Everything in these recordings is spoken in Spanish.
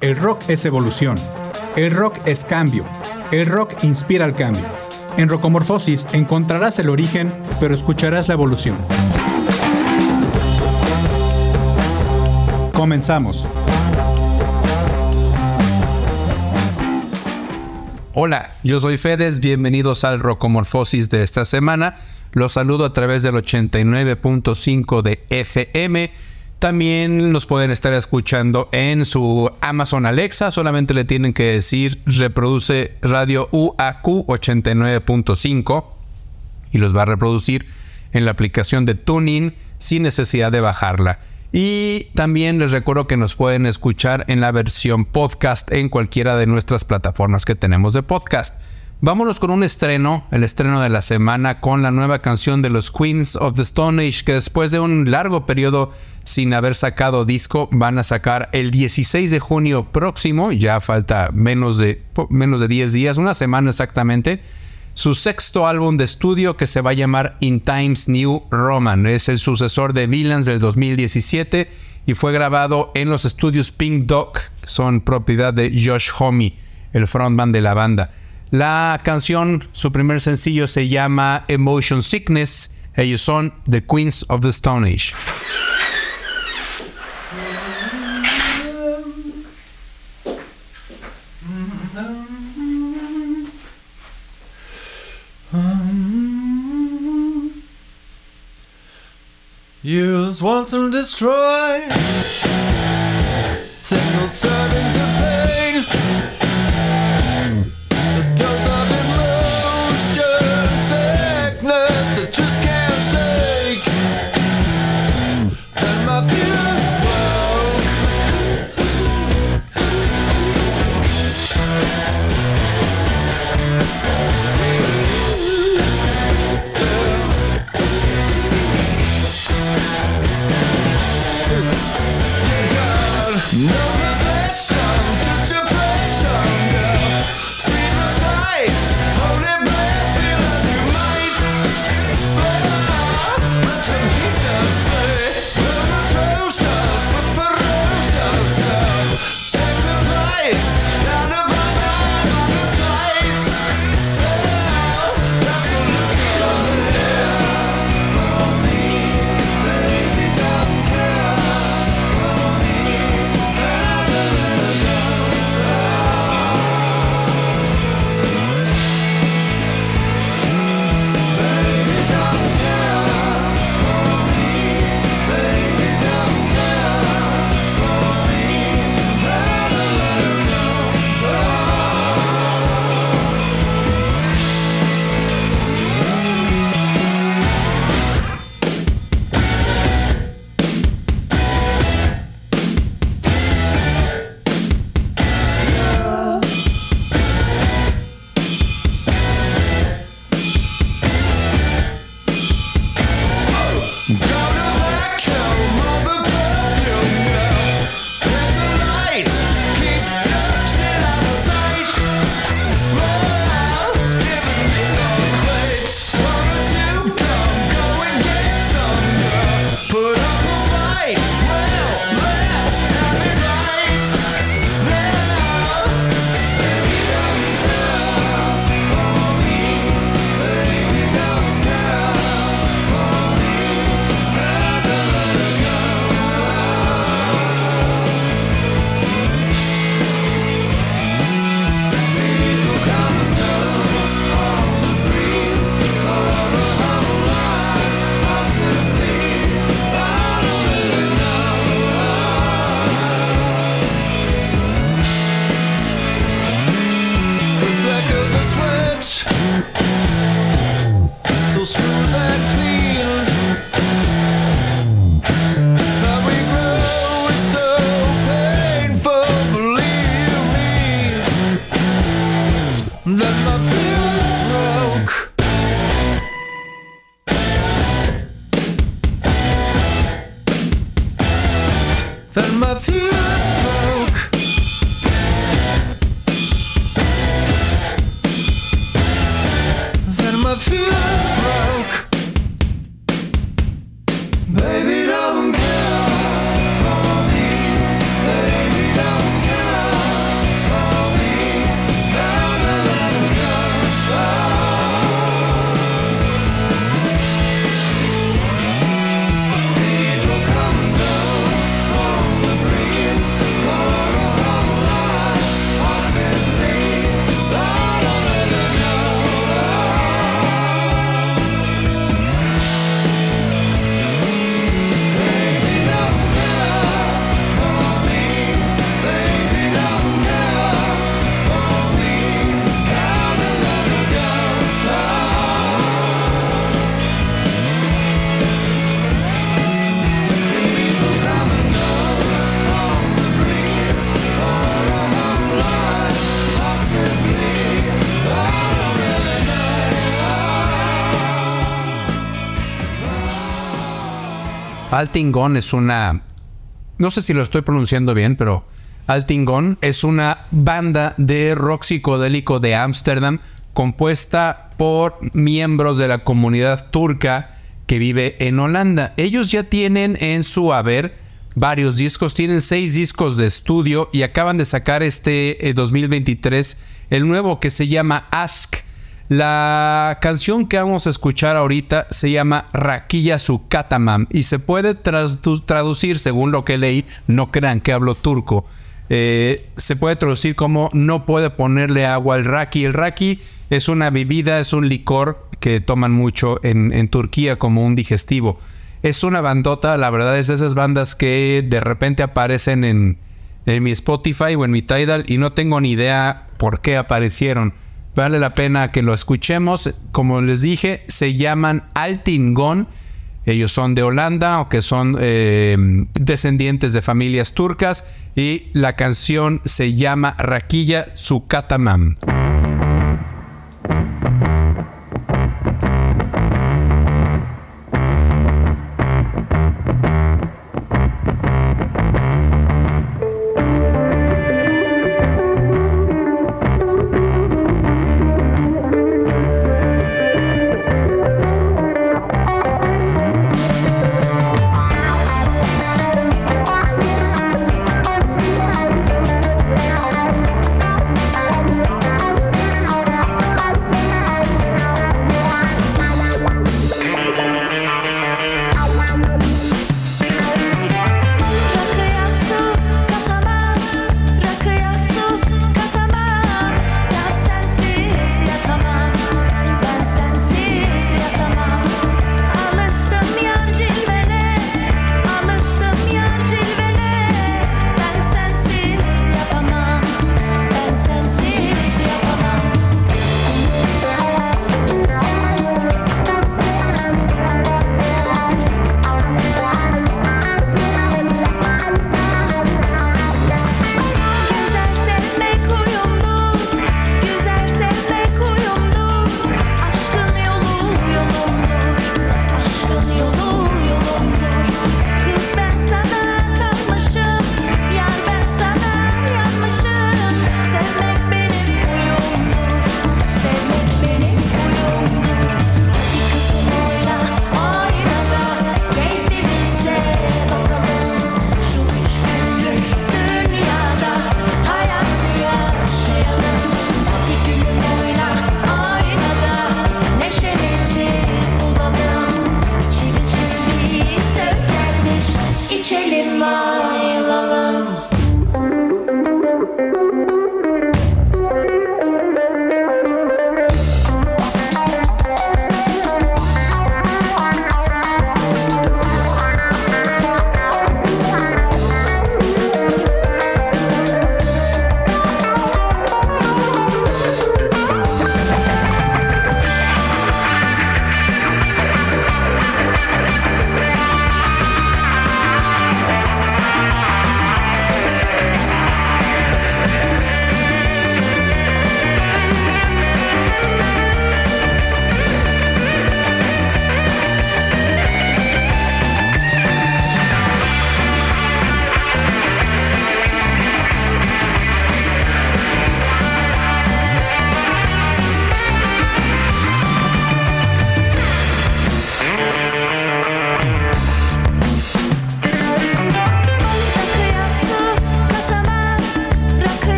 El rock es evolución. El rock es cambio. El rock inspira al cambio. En Rocomorfosis encontrarás el origen, pero escucharás la evolución. Comenzamos. Hola, yo soy Fedes, bienvenidos al Rocomorfosis de esta semana. Los saludo a través del 89.5 de FM. También nos pueden estar escuchando en su Amazon Alexa. Solamente le tienen que decir reproduce radio UAQ 89.5 y los va a reproducir en la aplicación de Tuning sin necesidad de bajarla. Y también les recuerdo que nos pueden escuchar en la versión podcast en cualquiera de nuestras plataformas que tenemos de podcast. Vámonos con un estreno, el estreno de la semana con la nueva canción de los Queens of the Stone Age que después de un largo periodo sin haber sacado disco van a sacar el 16 de junio próximo, ya falta menos de, menos de 10 días, una semana exactamente, su sexto álbum de estudio que se va a llamar In Times New Roman. Es el sucesor de Villains del 2017 y fue grabado en los estudios Pink Dog, son propiedad de Josh Homme, el frontman de la banda. La canción, su primer sencillo se llama Emotion Sickness. Ellos son The Queens of the Stone Age. And destroy. Single Altingon es una... No sé si lo estoy pronunciando bien, pero Altingon es una banda de rock psicodélico de Ámsterdam compuesta por miembros de la comunidad turca que vive en Holanda. Ellos ya tienen en su haber varios discos, tienen seis discos de estudio y acaban de sacar este 2023 eh, el nuevo que se llama Ask. La canción que vamos a escuchar ahorita se llama Raquilla y se puede traducir según lo que leí, no crean que hablo turco. Eh, se puede traducir como no puede ponerle agua al raki. El raki es una bebida, es un licor que toman mucho en, Turquía como un digestivo. Es una bandota, la verdad es de esas bandas que de repente aparecen en, en mi Spotify o en mi Tidal y no tengo ni idea por qué aparecieron. Vale la pena que lo escuchemos. Como les dije, se llaman Altingon. Ellos son de Holanda, o que son eh, descendientes de familias turcas. Y la canción se llama Raquilla Sukatamam.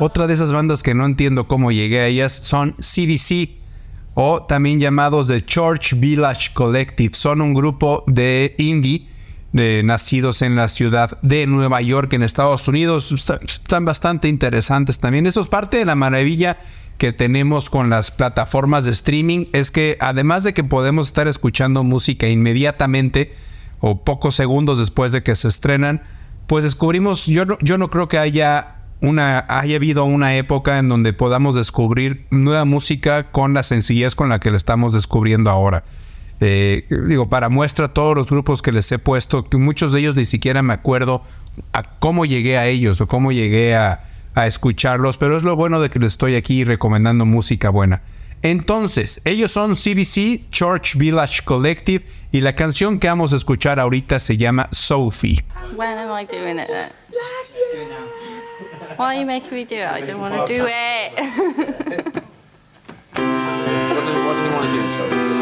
Otra de esas bandas que no entiendo cómo llegué a ellas son CDC o también llamados The Church Village Collective. Son un grupo de indie nacidos en la ciudad de Nueva York, en Estados Unidos. Está- Están bastante interesantes también. Eso es parte de la maravilla que tenemos con las plataformas de streaming. Es que además de que podemos estar escuchando música inmediatamente o pocos segundos después de que se estrenan, pues descubrimos, yo no, yo no creo que haya una, haya habido una época en donde podamos descubrir nueva música con la sencillez con la que la estamos descubriendo ahora. Eh, digo, para muestra todos los grupos que les he puesto, que muchos de ellos ni siquiera me acuerdo a cómo llegué a ellos o cómo llegué a, a escucharlos, pero es lo bueno de que les estoy aquí recomendando música buena. Entonces, ellos son CBC, Church Village Collective, y la canción que vamos a escuchar ahorita se llama Sophie. When am I doing it? Why are you making me do it? I don't want to do it. What do, what do you want to do? Sorry.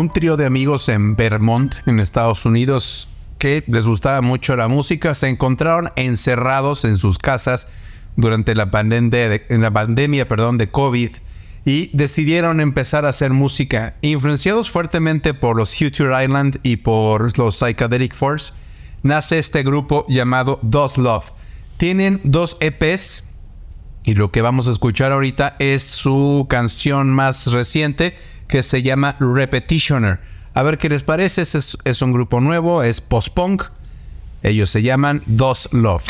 un trío de amigos en Vermont, en Estados Unidos, que les gustaba mucho la música, se encontraron encerrados en sus casas durante la, pandemia, perdón, de COVID y decidieron empezar a hacer música. Influenciados fuertemente por los Future Island y por los Psychedelic Force, nace este grupo llamado Dos Love. Tienen dos EPs y lo que vamos a escuchar ahorita es su canción más reciente que se llama Repetitioner. A ver qué les parece, es, es un grupo nuevo, es post-punk. Ellos se llaman Dos Love.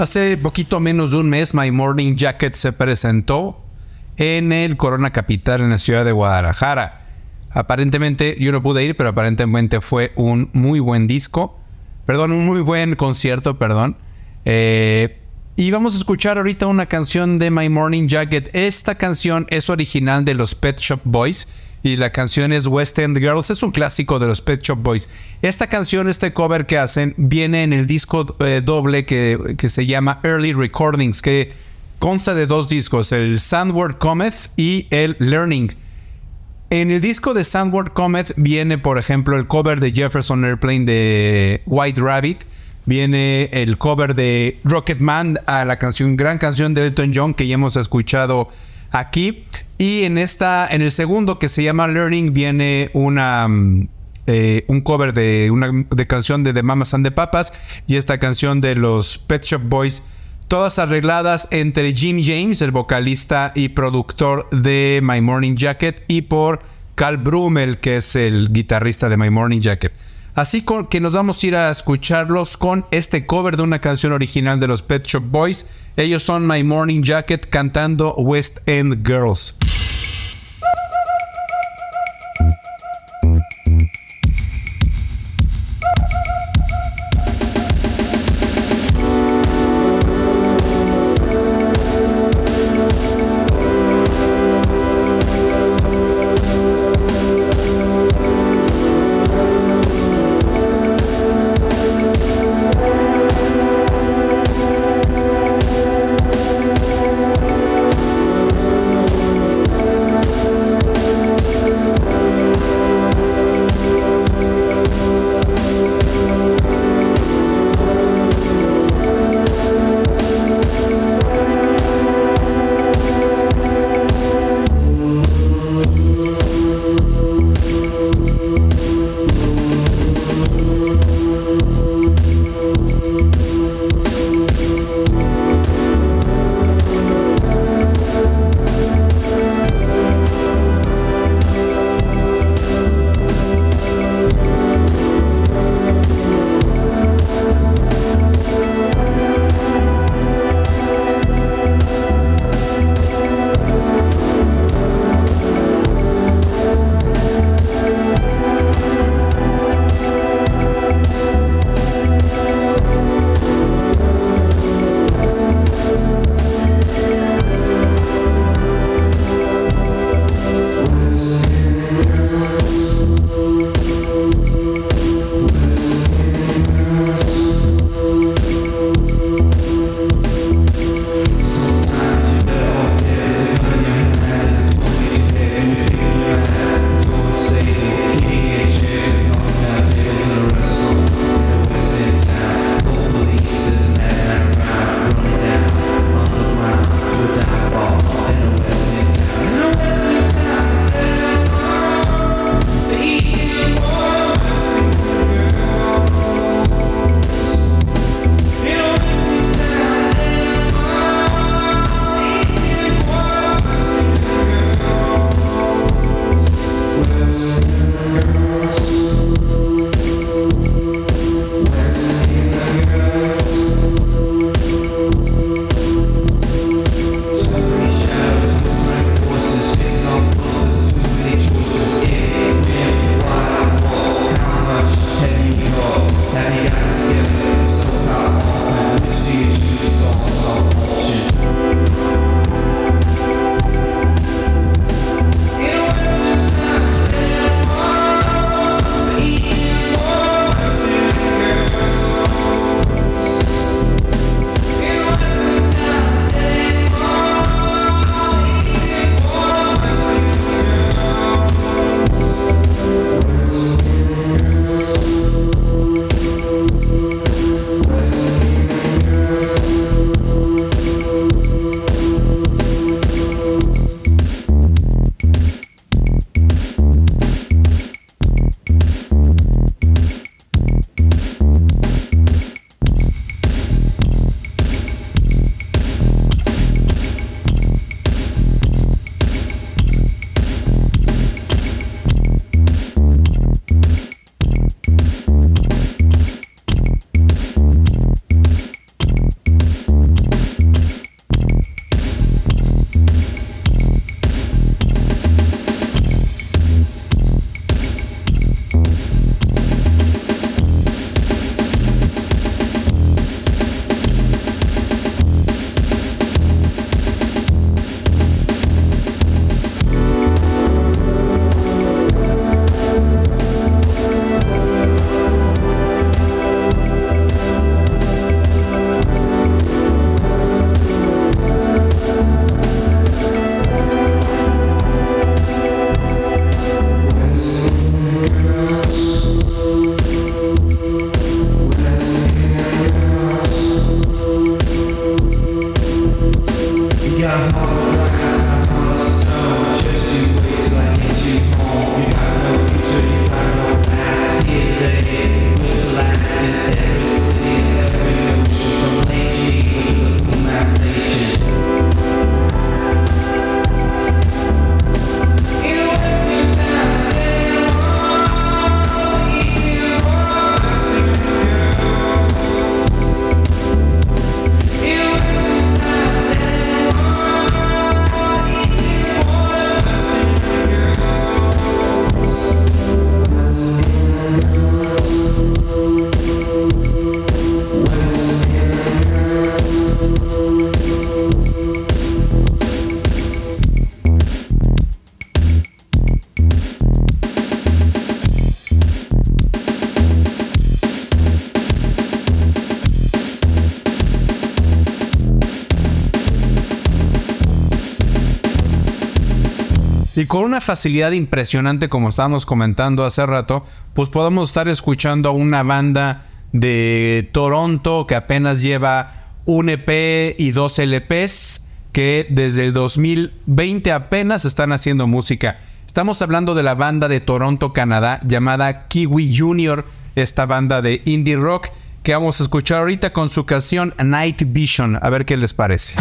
Hace poquito menos de un mes, My Morning Jacket se presentó en el Corona Capital en la ciudad de Guadalajara. Aparentemente, yo no pude ir, pero aparentemente fue un muy buen disco. Perdón, un muy buen concierto, perdón. Eh, y vamos a escuchar ahorita una canción de My Morning Jacket. Esta canción es original de los Pet Shop Boys y la canción es West End Girls. Es un clásico de los Pet Shop Boys. Esta canción, este cover que hacen, viene en el disco eh, doble que, que se llama Early Recordings, que consta de dos discos, el Sandward Cometh y el Learning. En el disco de Sandward Comet viene, por ejemplo, el cover de Jefferson Airplane de White Rabbit. Viene el cover de Rocketman a la canción, gran canción de Elton John que ya hemos escuchado aquí. Y en esta, en el segundo que se llama Learning, viene una mm, eh, un cover de una de canción de The Mamas and the Papas y esta canción de los Pet Shop Boys todas arregladas entre Jim James, el vocalista y productor de My Morning Jacket, y por Carl Brummel, que es el guitarrista de My Morning Jacket. Así que nos vamos a ir a escucharlos con este cover de una canción original de los Pet Shop Boys. Ellos son My Morning Jacket cantando West End Girls. Y con una facilidad impresionante, como estábamos comentando hace rato, pues podemos estar escuchando a una banda de Toronto que apenas lleva un EP y dos LPs que desde el 2020 apenas están haciendo música. Estamos hablando de la banda de Toronto, Canadá, llamada Kiwi Junior, esta banda de indie rock que vamos a escuchar ahorita con su canción Night Vision. A ver qué les parece.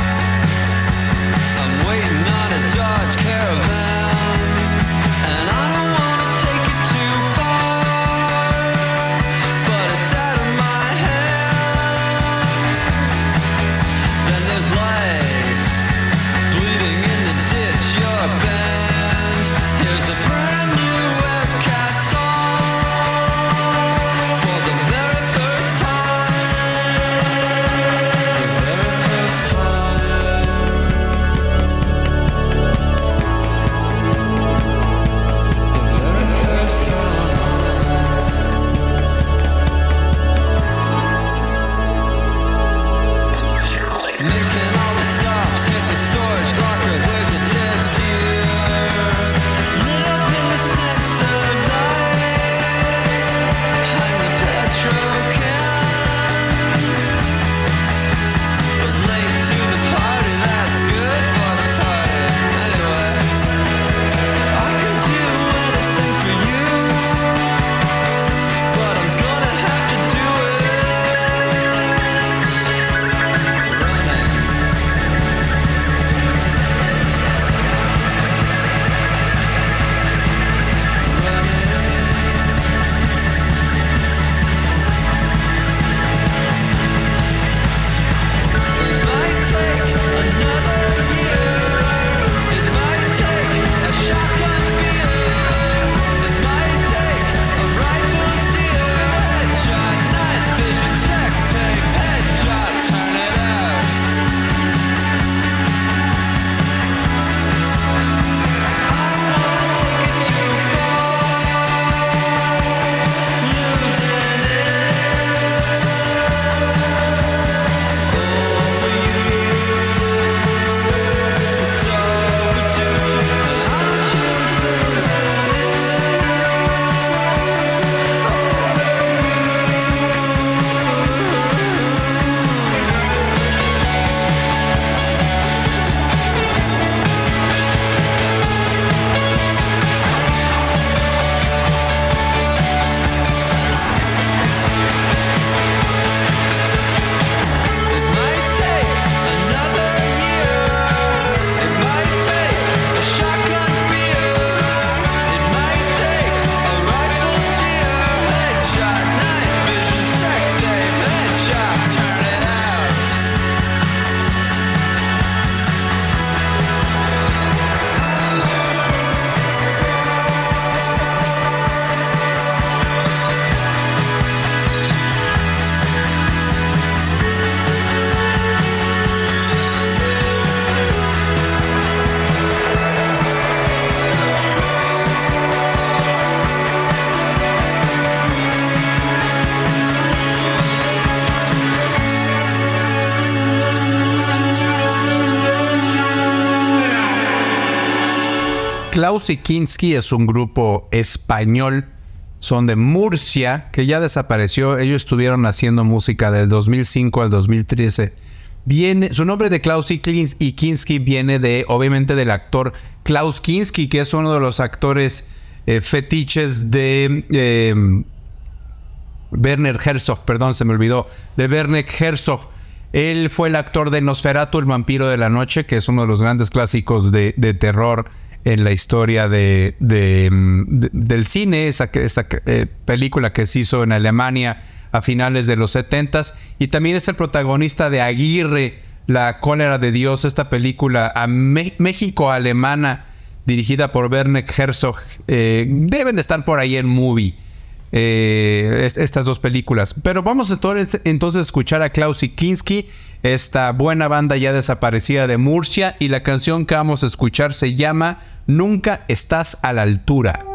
Klaus y Kinski es un grupo español, son de Murcia, que ya desapareció. Ellos estuvieron haciendo música del 2005 al 2013. Viene, su nombre de Klaus y Kinski viene de, obviamente, del actor Klaus Kinski, que es uno de los actores eh, fetiches de eh, Werner Herzog, perdón, se me olvidó, de Werner Herzog. Él fue el actor de Nosferatu, el vampiro de la noche, que es uno de los grandes clásicos de terror en la historia de, de, mm, de- del cine, esa, eh, película que se hizo en Alemania a finales de los 70s. Y también es el protagonista de Aguirre, La cólera de Dios, esta película a México-alemana dirigida por Werner Herzog. Eh, deben de estar por ahí en movie eh, es- estas dos películas. Pero vamos entonces, entonces a escuchar a Klaus Kinski, esta buena banda ya desaparecida de Murcia, y la canción que vamos a escuchar se llama Nunca estás a la altura.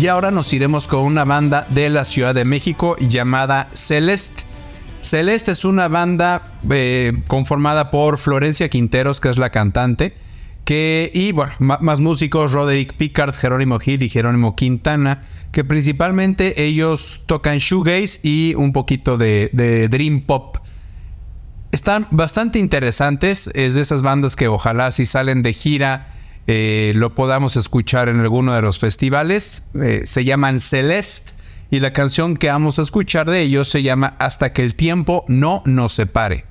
Y ahora nos iremos con una banda de la Ciudad de México llamada Celeste. Celeste es una banda eh, conformada por Florencia Quinteros, que es la cantante, que, y bueno, más músicos, Roderick Pickard, Jerónimo Gil y Jerónimo Quintana, que principalmente ellos tocan shoegaze y un poquito de dream pop. Están bastante interesantes, es de esas bandas que ojalá si salen de gira eh, lo podamos escuchar en alguno de los festivales. Eh, se llaman Celeste y la canción que vamos a escuchar de ellos se llama Hasta que el tiempo no nos separe.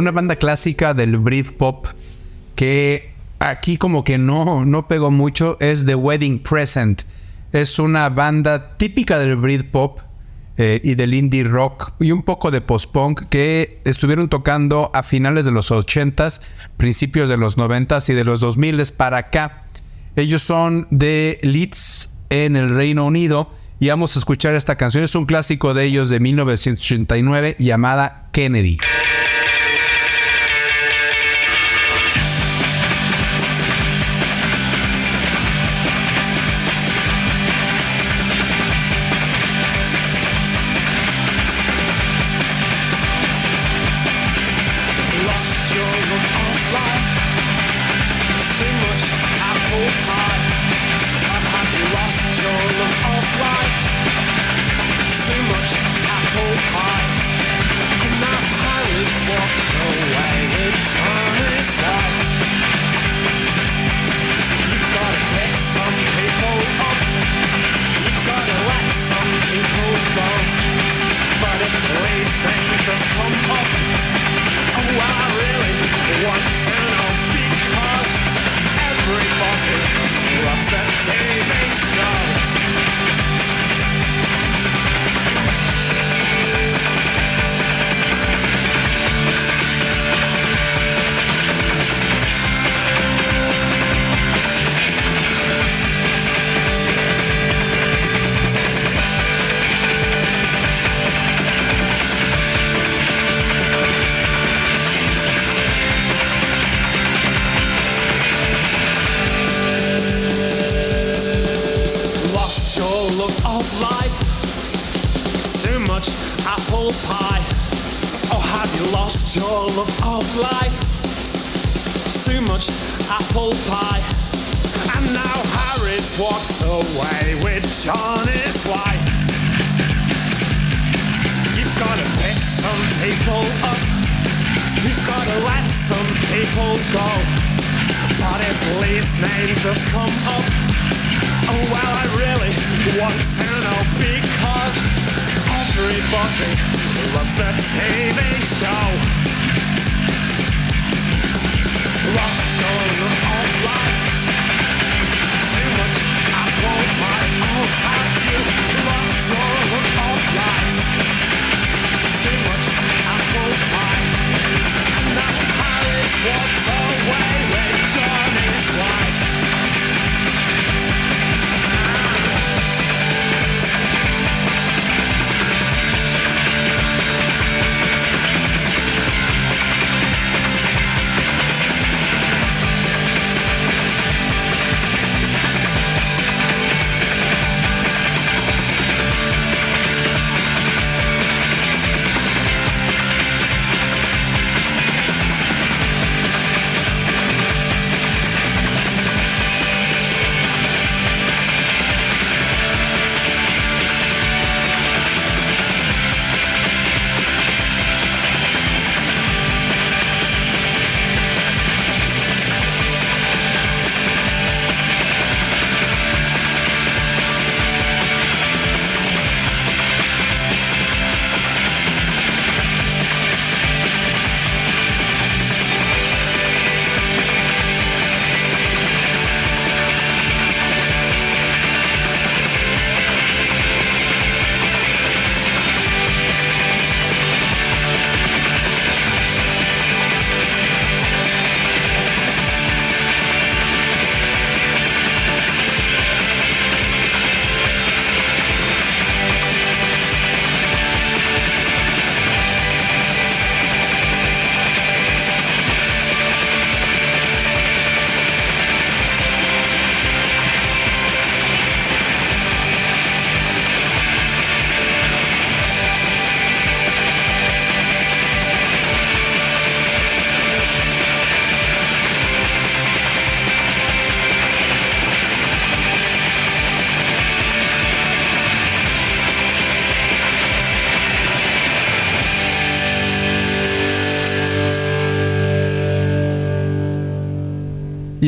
Una banda clásica del Britpop que aquí como que no, no pegó mucho es The Wedding Present. Es una banda típica del Britpop eh, y del indie rock y un poco de post-punk que estuvieron tocando a finales de los 80s, principios de los 90s y de los 2000s para acá. Ellos son de Leeds en el Reino Unido y vamos a escuchar esta canción. Es un clásico de ellos de 1989 llamada Kennedy.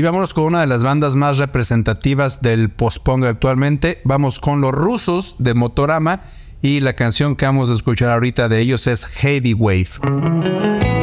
Y vámonos con una de las bandas más representativas del post-punk actualmente. Vamos con los rusos de Motorama y la canción que vamos a escuchar ahorita de ellos es Heavy Wave.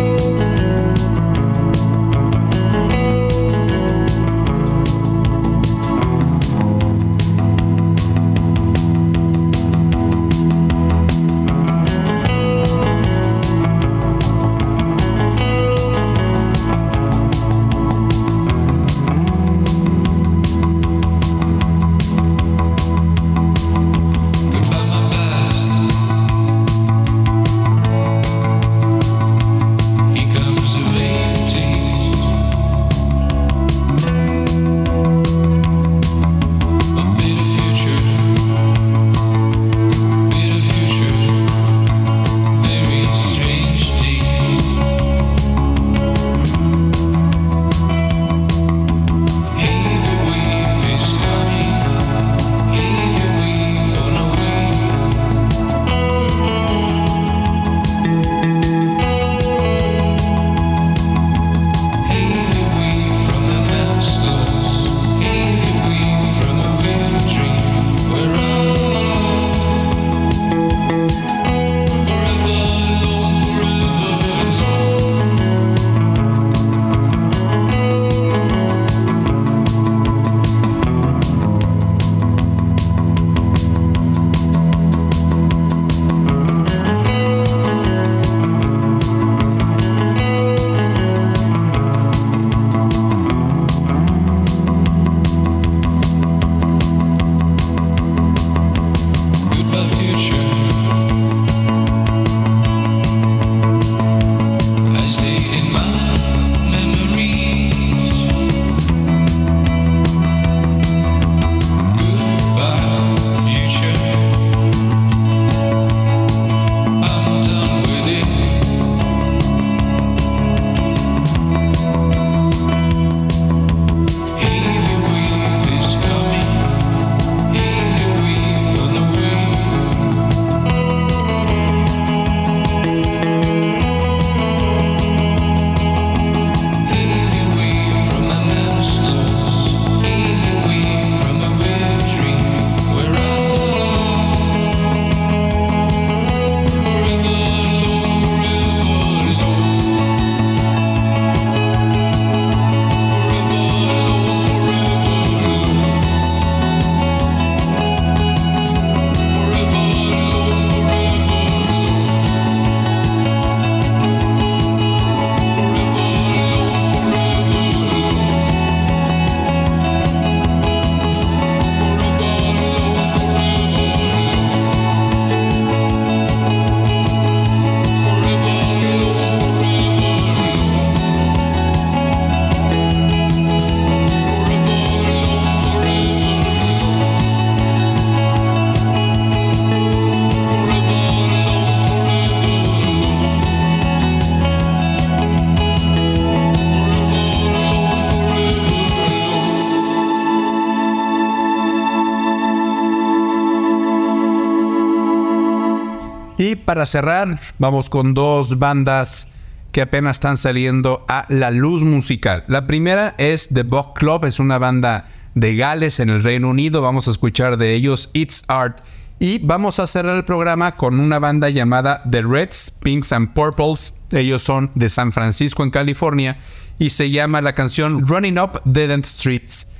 Para cerrar, vamos con dos bandas que apenas están saliendo a la luz musical. La primera es The Buck Club, es una banda de Gales en el Reino Unido. Vamos a escuchar de ellos It's Art. Y vamos a cerrar el programa con una banda llamada The Reds, Pinks and Purples. Ellos son de San Francisco, en California. Y se llama la canción Running Up Dead End Streets.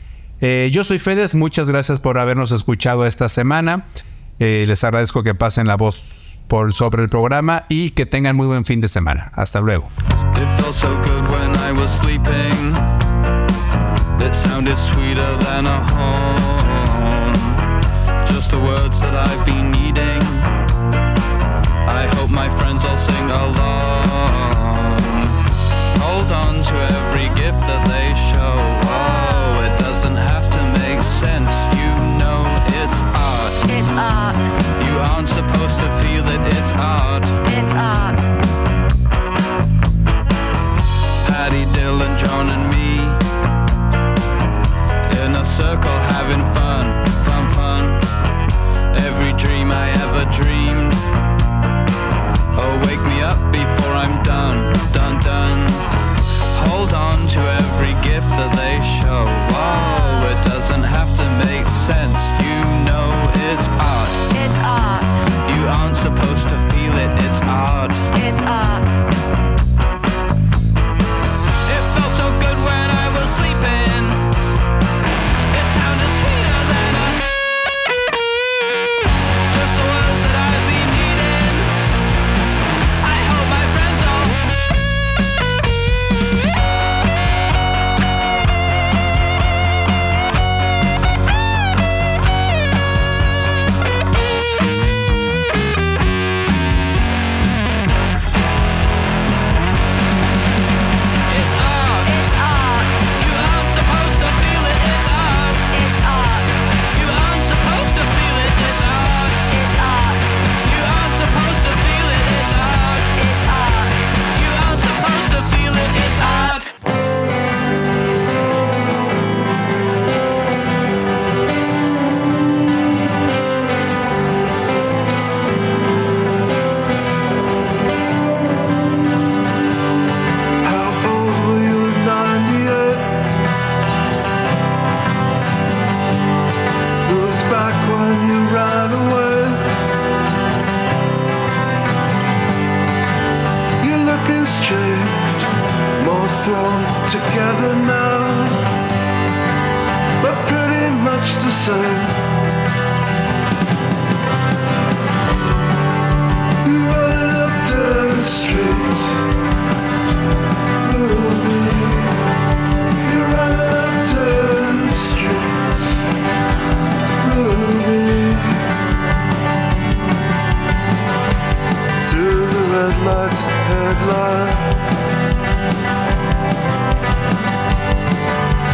Eh, yo soy Fedes, muchas gracias por habernos escuchado esta semana. Eh, les agradezco que pasen la voz por sobre el programa y que tengan muy buen fin de semana. Hasta luego. It felt so good when I was sleeping. It sounded sweeter than a horn. Just the words that I've been needing. I hope my friends all sing along. Hold on to every gift that they show. Oh, it doesn't have to make sense. Aren't supposed to feel it, it's art. It's art. Patty, Dylan, John, and me in a circle having fun, fun, fun. Every dream I ever dreamed. Oh, wake me up before I'm done, done, done. Hold on to every gift that they show. Oh, it doesn't have to make sense. You know it's art.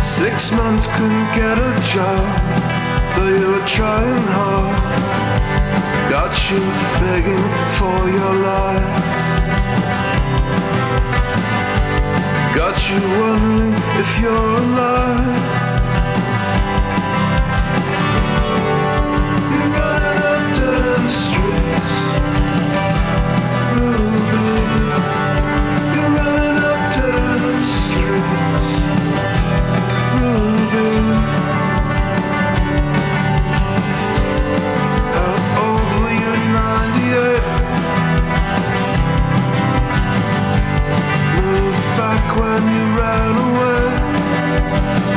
Six months couldn't get a job, though you were trying hard. Got you begging for your life. Got you wondering if you're alive.